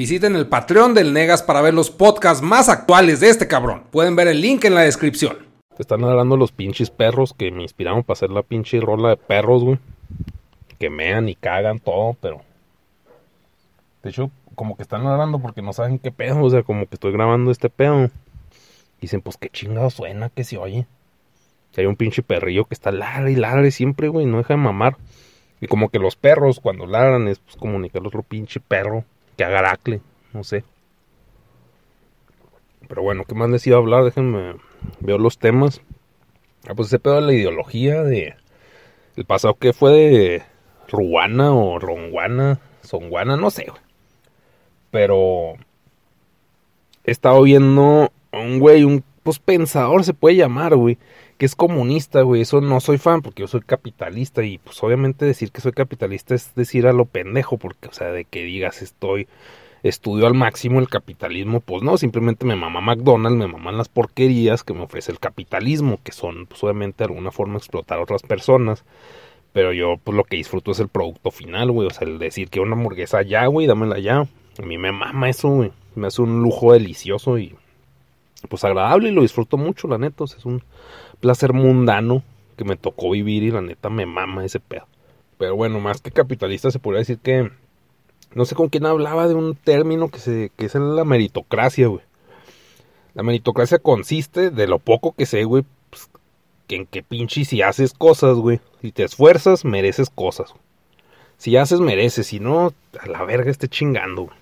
Visiten el Patreon del Negas para ver los podcasts más actuales de este cabrón. Pueden ver el link en la descripción. Te están hablando los pinches perros que me inspiraron para hacer la pinche rola de perros, güey. Que mean y cagan todo, pero. De hecho, como que están hablando porque no saben qué pedo. O sea, como que estoy grabando este pedo. Dicen, pues qué chingado suena que se oye. Que hay un pinche perrillo que está ladre y ladre siempre, güey, no deja de mamar. Y como que los perros cuando ladran es pues comunicar otro pinche perro que agaracle, no sé. Pero bueno, ¿qué más les iba a hablar? Déjenme veo los temas. Ah, pues ese pedo de la ideología de el pasado que fue de Ruana o Ronguana, Songuana, no sé. Pero he estado viendo un güey, un pues pensador se puede llamar, güey, que es comunista, güey. Eso no soy fan porque yo soy capitalista y pues obviamente decir que soy capitalista es decir a lo pendejo, porque o sea, de que digas estoy estudio al máximo el capitalismo, pues no, simplemente me mama McDonald's, me maman las porquerías que me ofrece el capitalismo, que son pues obviamente de alguna forma explotar a otras personas. Pero yo pues lo que disfruto es el producto final, güey, o sea, el decir que una hamburguesa ya, güey, dámela ya. A mí me mama eso, güey. Me hace un lujo delicioso y pues agradable y lo disfruto mucho, la neta. es un placer mundano que me tocó vivir y la neta me mama ese pedo. Pero bueno, más que capitalista se podría decir que no sé con quién hablaba de un término que se que es la meritocracia, güey. La meritocracia consiste de lo poco que sé, güey, pues, que en que pinche si haces cosas, güey, si te esfuerzas, mereces cosas. Si haces, mereces, si no, a la verga esté chingando, güey.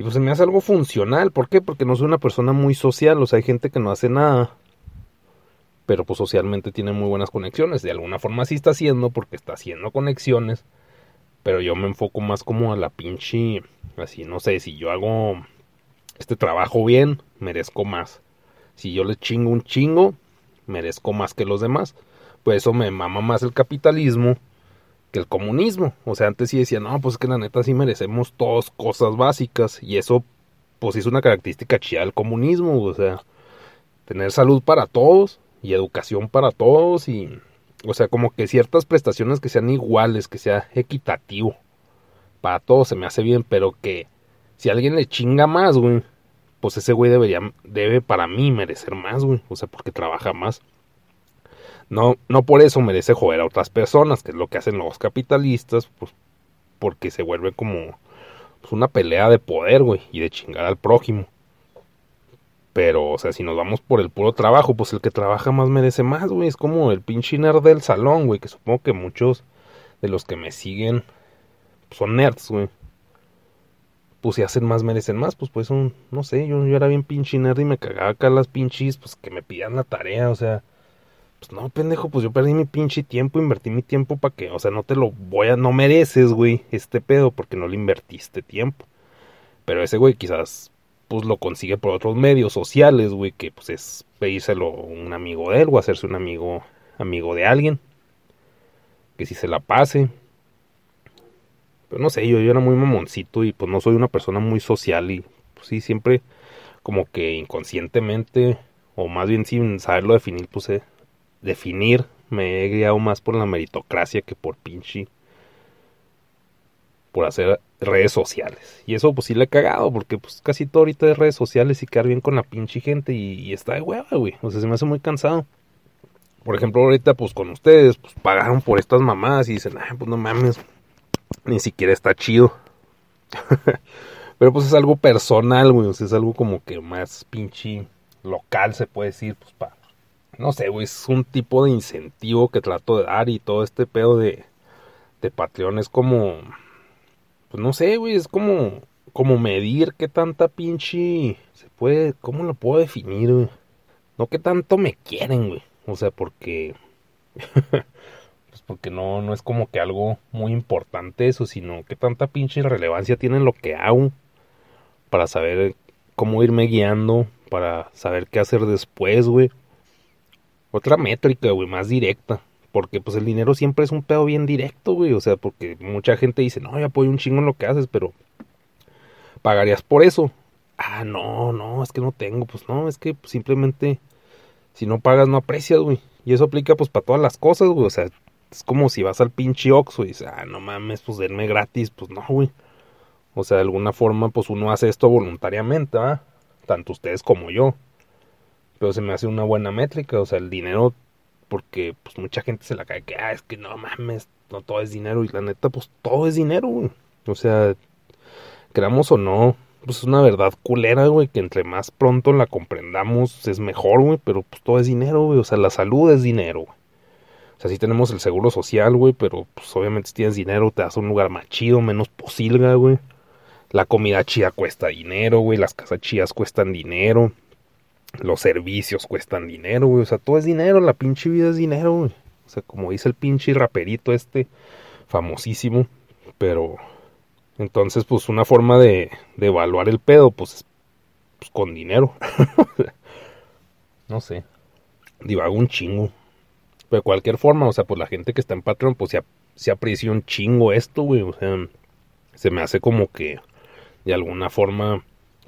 Y pues se me hace algo funcional. ¿Por qué? Porque no soy una persona muy social. O sea, hay gente que no hace nada. Pero pues socialmente tiene muy buenas conexiones. De alguna forma sí está haciendo porque está haciendo conexiones. Pero yo me enfoco más como a la pinche... Así, no sé, si yo hago este trabajo bien, merezco más. Si yo le chingo un chingo, merezco más que los demás. Pues eso me mama más el capitalismo que el comunismo. O sea, antes sí decían, no, pues es que la neta sí merecemos todas cosas básicas. Y eso, pues es una característica chida del comunismo. O sea, tener salud para todos y educación para todos y, o sea, como que ciertas prestaciones que sean iguales, que sea equitativo. Para todos se me hace bien, pero que si alguien le chinga más, güey, pues ese güey debería, debe para mí merecer más, güey. O sea, porque trabaja más. No, no por eso merece joder a otras personas, que es lo que hacen los capitalistas, pues porque se vuelve como pues, una pelea de poder, güey, y de chingar al prójimo. Pero, o sea, si nos vamos por el puro trabajo, pues el que trabaja más merece más, güey. Es como el pinche nerd del salón, güey, que supongo que muchos de los que me siguen son nerds, güey. Pues si hacen más, merecen más. Pues pues un, no sé, yo, yo era bien pinche nerd y me cagaba acá las pinches, pues que me pidan la tarea, o sea pues no, pendejo, pues yo perdí mi pinche tiempo, invertí mi tiempo para que, o sea, no te lo voy a, no mereces, güey, este pedo, porque no le invertiste tiempo. Pero ese güey quizás, pues lo consigue por otros medios sociales, güey, que pues es pedírselo un amigo de él o hacerse un amigo, amigo de alguien. Que si se la pase. Pero no sé, yo, yo era muy mamoncito y pues no soy una persona muy social y pues sí, siempre como que inconscientemente o más bien sin saberlo definir, pues eh, definir, me he guiado más por la meritocracia que por pinche. Por hacer redes sociales. Y eso pues sí le he cagado, porque pues casi todo ahorita de redes sociales y quedar bien con la pinche gente y, está de hueva, güey. O sea, se me hace muy cansado. Por ejemplo, ahorita pues con ustedes, pues pagaron por estas mamás y dicen, ah, pues no mames, ni siquiera está chido. Pero pues es algo personal, güey. O sea, es algo como que más pinche local, se puede decir, pues para no sé, güey, es un tipo de incentivo que trato de dar y todo este pedo de, de Patreon es como, pues no sé, güey, es como, como medir qué tanta pinche, se puede, ¿cómo lo puedo definir, güey? No qué tanto me quieren, güey, o sea, porque, pues porque no, no es como que algo muy importante eso, sino qué tanta pinche relevancia tiene lo que hago para saber cómo irme guiando, para saber qué hacer después, güey otra métrica, güey, más directa. Porque pues el dinero siempre es un pedo bien directo, güey. O sea, porque mucha gente dice, no, yo apoyo un chingo en lo que haces, pero ¿pagarías por eso? Ah, no, no, es que no tengo. Pues no, es que simplemente si no pagas no aprecias, güey. Y eso aplica pues para todas las cosas, güey. O sea, es como si vas al pinche Oxxo y dices, ah, no mames, pues denme gratis. Pues no, güey. O sea, de alguna forma, pues uno hace esto voluntariamente, ¿ah? Tanto ustedes como yo. Pero se me hace una buena métrica, o sea, el dinero, porque pues mucha gente se la cae que, ah, es que no mames, no todo es dinero. Y la neta, pues todo es dinero, güey. O sea, creamos o no, pues es una verdad culera, güey, que entre más pronto la comprendamos es mejor, güey, pero pues todo es dinero, güey. O sea, la salud es dinero, güey. O sea, sí tenemos el seguro social, güey, pero pues obviamente si tienes dinero te das un lugar más chido, menos posilga, güey. La comida chía cuesta dinero, güey. Las casas chías cuestan dinero. Los servicios cuestan dinero, güey. O sea, todo es dinero. La pinche vida es dinero, güey. O sea, como dice el pinche raperito este, famosísimo. Pero, entonces, pues una forma de, evaluar el pedo, pues, pues con dinero. no sé. Divago un chingo. Pero de cualquier forma, o sea, pues la gente que está en Patreon, pues se, se aprecia un chingo esto, güey. O sea, se me hace como que de alguna forma,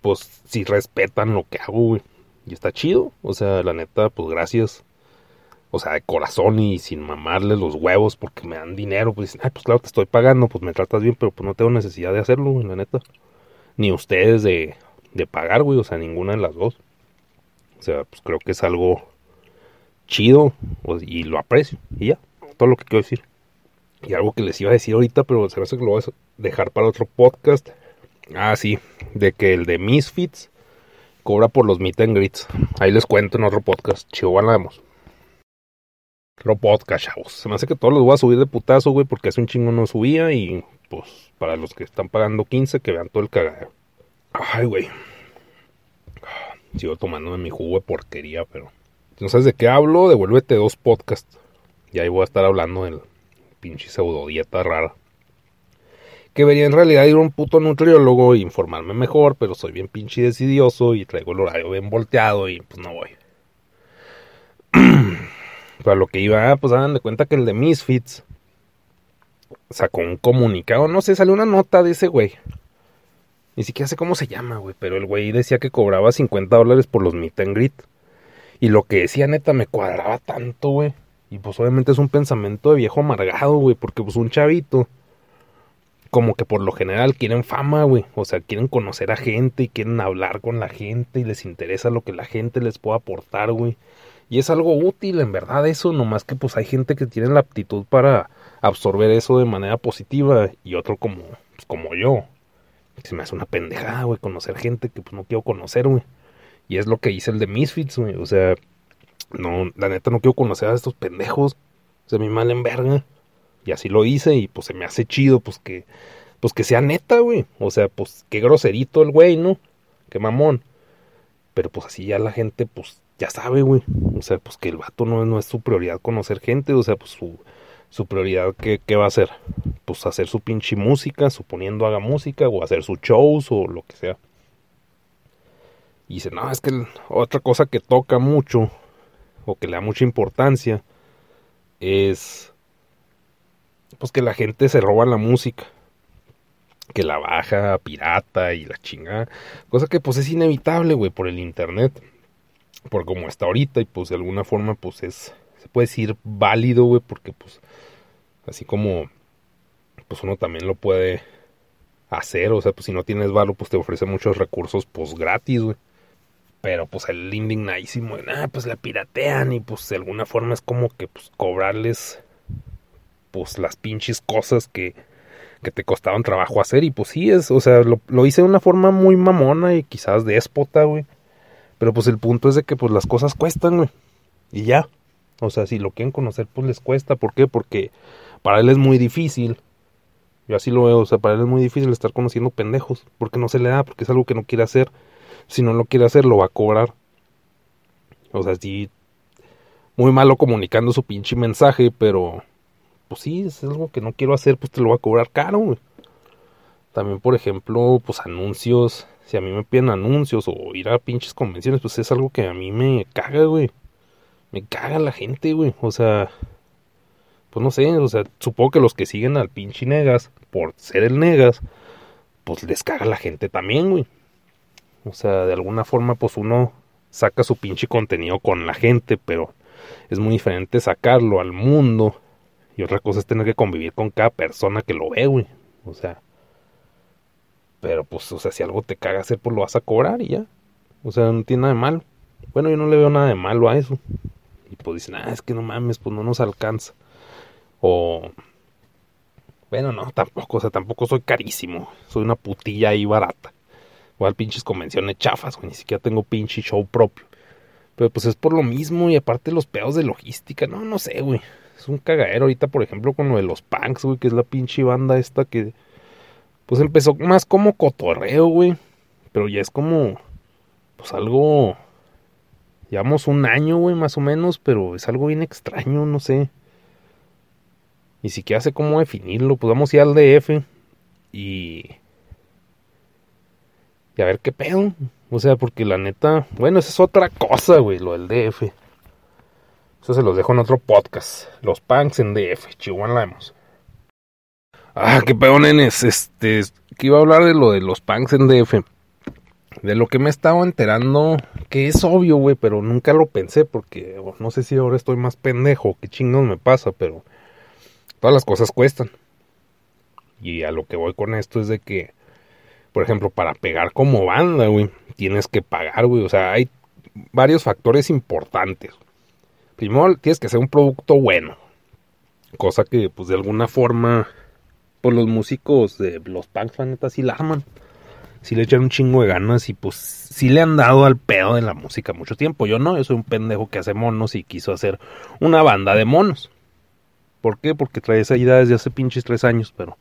pues si respetan lo que hago, güey. Y está chido. O sea, la neta, pues gracias. O sea, de corazón y sin mamarles los huevos porque me dan dinero. Pues dicen, ay, pues claro, te estoy pagando, pues me tratas bien, pero pues no tengo necesidad de hacerlo, güey, la neta. Ni ustedes de, de pagar, güey. O sea, ninguna de las dos. O sea, pues creo que es algo chido y lo aprecio. Y ya, todo lo que quiero decir. Y algo que les iba a decir ahorita, pero se me hace que lo voy a dejar para otro podcast. Ah, sí, de que el de Misfits cobra por los meet and greets. Ahí les cuento en otro podcast. Chivo, vamos. Otro podcast, chavos. Se me hace que todos los voy a subir de putazo, güey, porque hace un chingo no subía y pues para los que están pagando 15, que vean todo el cagadero. Ay, güey. Sigo tomándome mi jugo de porquería, pero no sabes de qué hablo, devuélvete dos podcasts. Y ahí voy a estar hablando del pinche pseudo dieta rara. Que debería en realidad ir a un puto nutriólogo e informarme mejor, pero soy bien pinche decidioso y traigo el horario bien volteado y pues no voy. Para lo que iba, ah, pues hagan de cuenta que el de Misfits sacó un comunicado, no sé, salió una nota de ese güey. Ni siquiera sé cómo se llama, güey, pero el güey decía que cobraba 50 dólares por los meet and greet. Y lo que decía neta me cuadraba tanto, güey. Y pues obviamente es un pensamiento de viejo amargado, güey, porque pues un chavito como que por lo general quieren fama, güey. O sea, quieren conocer a gente y quieren hablar con la gente y les interesa lo que la gente les pueda aportar, güey. Y es algo útil, en verdad, eso, nomás que pues hay gente que tiene la aptitud para absorber eso de manera positiva y otro como, pues, como yo. Se me hace una pendejada, güey, conocer gente que pues no quiero conocer, güey. Y es lo que hice el de Misfits, güey. O sea, no, la neta no quiero conocer a estos pendejos. O sea, mi mal en verga. Y así lo hice y pues se me hace chido, pues que, pues que sea neta, güey. O sea, pues qué groserito el güey, ¿no? Qué mamón. Pero pues así ya la gente, pues ya sabe, güey. O sea, pues que el vato no, no es su prioridad conocer gente. O sea, pues su, su prioridad, ¿qué, ¿qué va a hacer? Pues hacer su pinche música, suponiendo haga música, o hacer sus shows, o lo que sea. Y dice, no, es que otra cosa que toca mucho, o que le da mucha importancia, es pues que la gente se roba la música. Que la baja, pirata y la chingada. Cosa que pues es inevitable, güey, por el internet. Por como está ahorita y pues de alguna forma pues es, se puede decir válido, güey, porque pues así como pues uno también lo puede hacer, o sea, pues si no tienes valor, pues te ofrece muchos recursos pues gratis, güey. Pero pues el indignadísimo, ah, pues la piratean y pues de alguna forma es como que pues cobrarles pues las pinches cosas que, que te costaban trabajo hacer y pues sí es, o sea, lo, lo hice de una forma muy mamona y quizás déspota, güey. Pero pues el punto es de que pues las cosas cuestan, güey. Y ya. O sea, si lo quieren conocer, pues les cuesta. ¿Por qué? Porque para él es muy difícil. Yo así lo veo, o sea, para él es muy difícil estar conociendo pendejos. Porque no se le da, porque es algo que no quiere hacer. Si no lo quiere hacer, lo va a cobrar. O sea, sí. Muy malo comunicando su pinche mensaje, pero pues sí, es algo que no quiero hacer, pues te lo voy a cobrar caro. También, por ejemplo, pues anuncios. Si a mí me piden anuncios o ir a pinches convenciones, pues es algo que a mí me caga, güey. Me caga la gente, güey. O sea, pues no sé, o sea, supongo que los que siguen al pinche Negas, por ser el Negas, pues les caga la gente también, güey. O sea, de alguna forma, pues uno saca su pinche contenido con la gente, pero es muy diferente sacarlo al mundo y otra cosa es tener que convivir con cada persona que lo ve, güey. O sea, Pero pues, o sea, si algo te caga hacer, pues lo vas a cobrar y ya. O sea, no tiene nada de malo. Bueno, yo no le veo nada de malo a eso. Y pues dicen, ah, es que no mames, pues no nos alcanza. O... Bueno, no, tampoco, o sea, tampoco soy carísimo. Soy una putilla ahí barata. Igual pinches convenciones chafas, güey. Ni siquiera tengo pinche show propio. Pero pues es por lo mismo y aparte los pedos de logística. No, no sé, güey. Es un cagadero ahorita, por ejemplo, con lo de los punks, güey, que es la pinche banda esta que... Pues empezó más como cotorreo, güey. Pero ya es como... Pues algo... Llevamos un año, güey, más o menos, pero es algo bien extraño, no sé. Ni siquiera sé cómo definirlo. Pues vamos a ir al DF y... Y a ver qué pedo. O sea, porque la neta, bueno, esa es otra cosa, güey, lo del DF. Eso se los dejo en otro podcast. Los punks en DF, Chihuahua Lamos. Ah, qué pedo, nenes. Este, que iba a hablar de lo de los punks en DF. De lo que me he estado enterando, que es obvio, güey, pero nunca lo pensé porque no sé si ahora estoy más pendejo, qué chingón me pasa, pero todas las cosas cuestan. Y a lo que voy con esto es de que por ejemplo, para pegar como banda, güey, tienes que pagar, güey. O sea, hay varios factores importantes. Primero, tienes que hacer un producto bueno. Cosa que, pues, de alguna forma, pues, los músicos de los punks, la sí la aman. Sí le echan un chingo de ganas y, pues, sí le han dado al pedo de la música mucho tiempo. Yo no, yo soy un pendejo que hace monos y quiso hacer una banda de monos. ¿Por qué? Porque trae esa idea desde hace pinches tres años, pero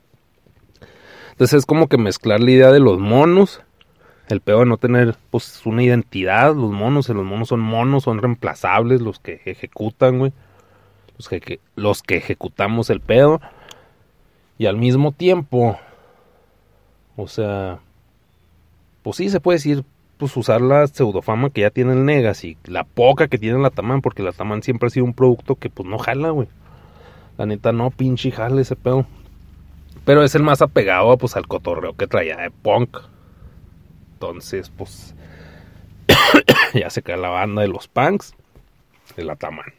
entonces es como que mezclar la idea de los monos, el pedo de no tener pues una identidad, los monos, los monos son monos, son reemplazables, los que ejecutan, güey. Los que, los que ejecutamos el pedo. Y al mismo tiempo, o sea, pues sí se puede decir, pues usar la pseudofama que ya tiene el Negas y la poca que tiene la Taman, porque la Taman siempre ha sido un producto que pues no jala, güey. La neta no, pinche jale ese pedo. Pero es el más apegado pues al cotorreo que traía de punk. Entonces, pues ya se cae la banda de los punks de la Taman.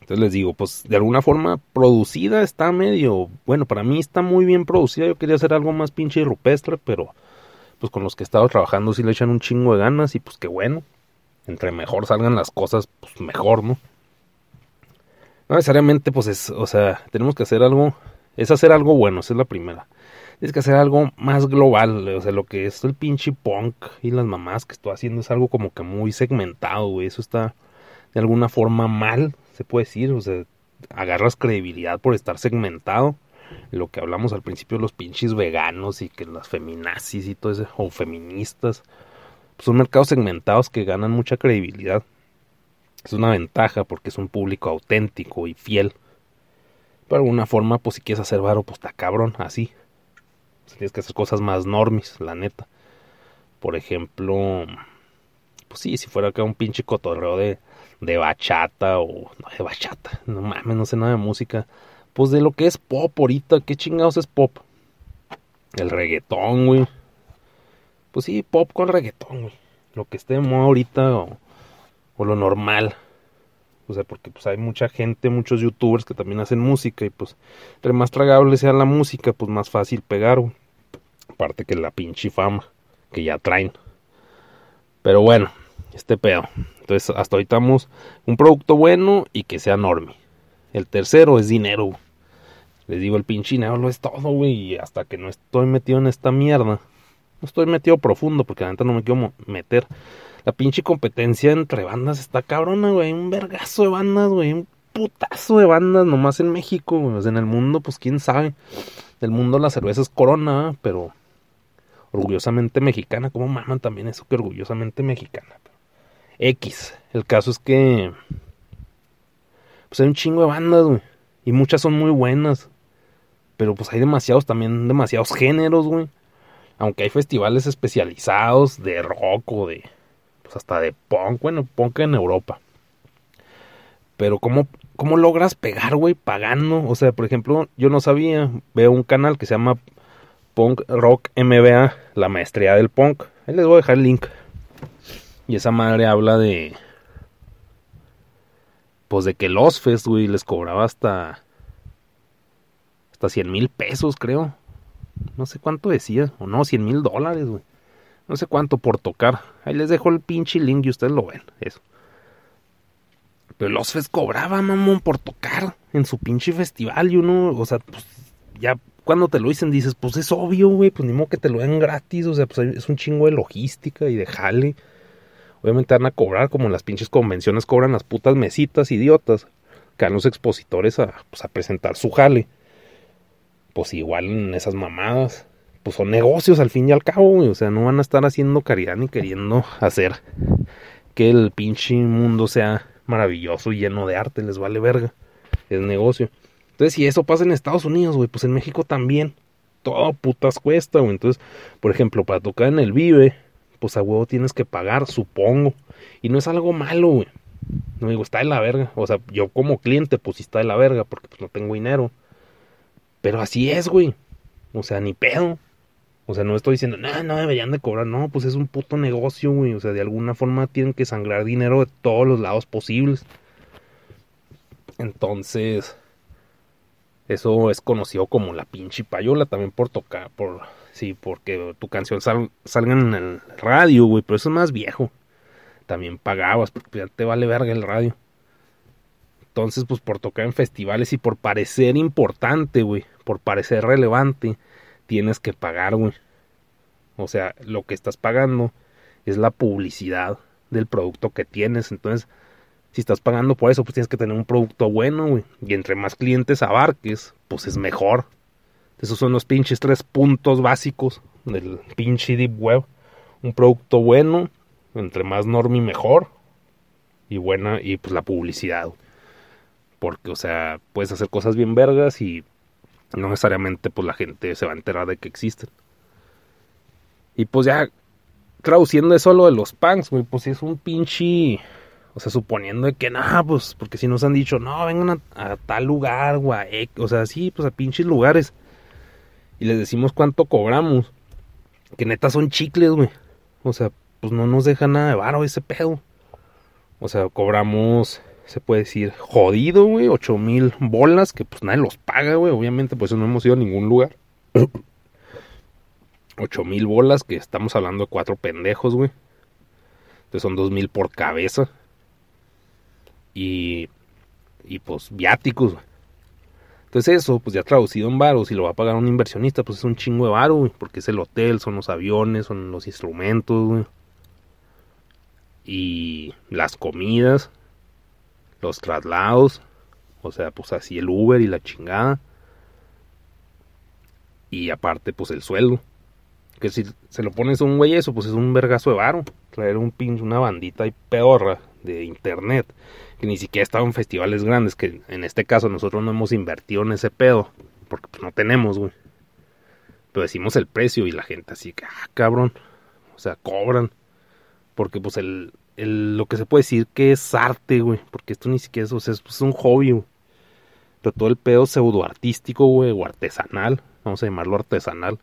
Entonces les digo, pues de alguna forma producida está medio, bueno, para mí está muy bien producida. Yo quería hacer algo más pinche y rupestre, pero pues con los que he estado trabajando sí le echan un chingo de ganas y pues qué bueno. Entre mejor salgan las cosas, pues mejor, ¿no? No necesariamente, pues es, o sea, tenemos que hacer algo es hacer algo bueno, esa es la primera. Es que hacer algo más global, o sea, lo que es el pinche punk y las mamás que estoy haciendo es algo como que muy segmentado, güey. Eso está de alguna forma mal, se puede decir, o sea, agarras credibilidad por estar segmentado. Lo que hablamos al principio, los pinches veganos y que las feminazis y todo eso, o feministas, pues son mercados segmentados que ganan mucha credibilidad. Es una ventaja porque es un público auténtico y fiel. Pero de alguna forma, pues si quieres hacer varo, pues está cabrón, así. Si tienes que hacer cosas más normis, la neta. Por ejemplo, pues sí, si fuera acá un pinche cotorreo de, de bachata o no de bachata, no mames, no sé nada de música. Pues de lo que es pop ahorita, ¿qué chingados es pop? El reggaetón, güey. Pues sí, pop con reggaetón, güey. Lo que esté de moda ahorita o lo normal. O sea, porque pues hay mucha gente, muchos youtubers que también hacen música y pues entre más tragable sea la música, pues más fácil pegar, Aparte que la pinche fama que ya traen. Pero bueno, este pedo. Entonces, hasta ahorita estamos un producto bueno y que sea enorme. El tercero es dinero. Les digo, el pinche dinero lo es todo, güey. Y hasta que no estoy metido en esta mierda, no estoy metido profundo porque la neta no me quiero meter la pinche competencia entre bandas está cabrona, güey. Un vergazo de bandas, güey. Un putazo de bandas nomás en México, güey. en el mundo, pues quién sabe. Del mundo la cerveza es corona, pero orgullosamente mexicana. ¿Cómo maman también eso que orgullosamente mexicana? X. El caso es que. Pues hay un chingo de bandas, güey. Y muchas son muy buenas. Pero pues hay demasiados también, demasiados géneros, güey. Aunque hay festivales especializados de rock o de pues, hasta de punk, bueno, punk en Europa. Pero ¿cómo, cómo logras pegar, güey, pagando? O sea, por ejemplo, yo no sabía, veo un canal que se llama Punk Rock MBA, la maestría del punk. Ahí les voy a dejar el link. Y esa madre habla de... Pues de que los Fest, güey, les cobraba hasta... Hasta 100 mil pesos, creo. no sé cuánto decía, o no, 100 mil dólares, güey. No sé cuánto por tocar. Ahí les dejo el pinche link y ustedes lo ven, eso. Pero los Fest cobraba, mamón, por tocar en su pinche festival y uno, o sea, pues ya cuando te lo dicen dices, pues es obvio, güey, pues ni modo que te lo den gratis, o sea, pues es un chingo de logística y de jale. Obviamente van a cobrar como en las pinches convenciones cobran las putas mesitas idiotas que van los expositores a, pues, a presentar su jale. Pues igual en esas mamadas, pues son negocios al fin y al cabo, o sea, no van a estar haciendo caridad ni queriendo hacer que el pinche mundo sea maravilloso y lleno de arte, les vale verga. Es negocio. Entonces, si eso pasa en Estados Unidos, güey, pues en México también. Todo putas cuesta, güey. Entonces, por ejemplo, para tocar en el Vive, pues a huevo tienes que pagar, supongo. Y no es algo malo, güey. No digo, está de la verga. O sea, yo como cliente, pues sí está de la verga, porque pues no tengo dinero. Pero así es, güey. O sea, ni pedo. O sea, no estoy diciendo, no, no deberían de cobrar. No, pues es un puto negocio, güey. O sea, de alguna forma tienen que sangrar dinero de todos los lados posibles. Entonces, eso es conocido como la pinche payola también por tocar, por, sí, porque tu canción salga en el radio, güey, pero eso es más viejo. También pagabas, porque ya te vale verga el radio. Entonces, pues por tocar en festivales y por parecer importante, güey, por parecer relevante, tienes que pagar, güey. O sea, lo que estás pagando es la publicidad del producto que tienes. Entonces, si estás pagando por eso, pues tienes que tener un producto bueno, güey. Y entre más clientes abarques, pues es mejor. Esos son los pinches tres puntos básicos del pinche Deep Web. Un producto bueno, entre más normie mejor. Y buena, y pues la publicidad. Porque, o sea, puedes hacer cosas bien vergas y no necesariamente pues la gente se va a enterar de que existen. Y pues ya traduciendo eso a lo de los punks, güey, pues es un pinche... O sea, suponiendo que, nada, pues, porque si nos han dicho, no, vengan a, tal lugar, güey, o sea, sí, pues a pinches lugares. Y les decimos cuánto cobramos. Que neta son chicles, güey. O sea, pues no nos deja nada de varo ese pedo. O sea, cobramos se puede decir, jodido, güey, ocho mil bolas, que pues nadie los paga, güey, obviamente, pues no hemos ido a ningún lugar. ocho mil bolas, que estamos hablando de cuatro pendejos, güey. Entonces son dos mil por cabeza. Y, y pues viáticos, güey. Entonces eso, pues ya traducido en varos, y lo va a pagar un inversionista, pues es un chingo de varo, güey, porque es el hotel, son los aviones, son los instrumentos, güey. Y las comidas, los traslados, o sea, pues así el Uber y la chingada. Y aparte, pues el sueldo. Que si se lo pones a un güey eso, pues es un vergazo de varo. Traer un pin, una bandita y peorra de internet. Que ni siquiera estaba en festivales grandes. Que en este caso nosotros no hemos invertido en ese pedo. Porque pues no tenemos, güey. Pero decimos el precio y la gente así que, ah, cabrón. O sea, cobran. Porque pues el, lo que se puede decir que es arte, güey. Porque esto ni siquiera es, o sea, es, un hobby, güey. Pero todo el pedo pseudo artístico, güey, o artesanal, vamos a llamarlo artesanal,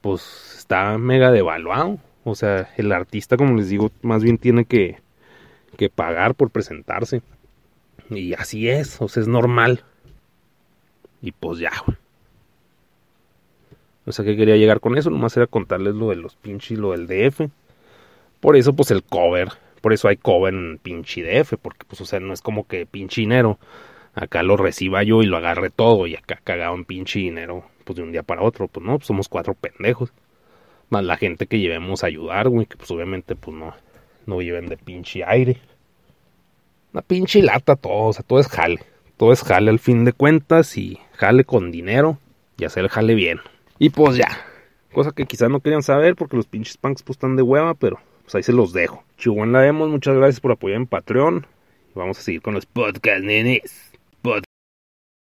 pues está mega devaluado. O sea, el artista, como les digo, más bien tiene que, que pagar por presentarse. Y así es, o sea, es normal. Y pues ya, güey. O sea, que quería llegar con eso, nomás era contarles lo de los pinches y lo del DF. Por eso, pues el cover, por eso hay cover en pinche DF, porque pues, o sea, no es como que pinche dinero, acá lo reciba yo y lo agarre todo y acá cagado en pinche dinero, pues de un día para otro, pues no, pues somos cuatro pendejos. Más la gente que llevemos a ayudar, güey, que pues obviamente pues no, no viven de pinche aire. Una pinche lata todo, o sea, todo es jale. Todo es jale al fin de cuentas y jale con dinero y hacer jale bien. Y pues ya, cosa que quizás no querían saber porque los pinches punks pues están de hueva, pero pues ahí se los dejo. Chihuahua la vemos, muchas gracias por apoyar en Patreon. Vamos a seguir con los podcast, nenes.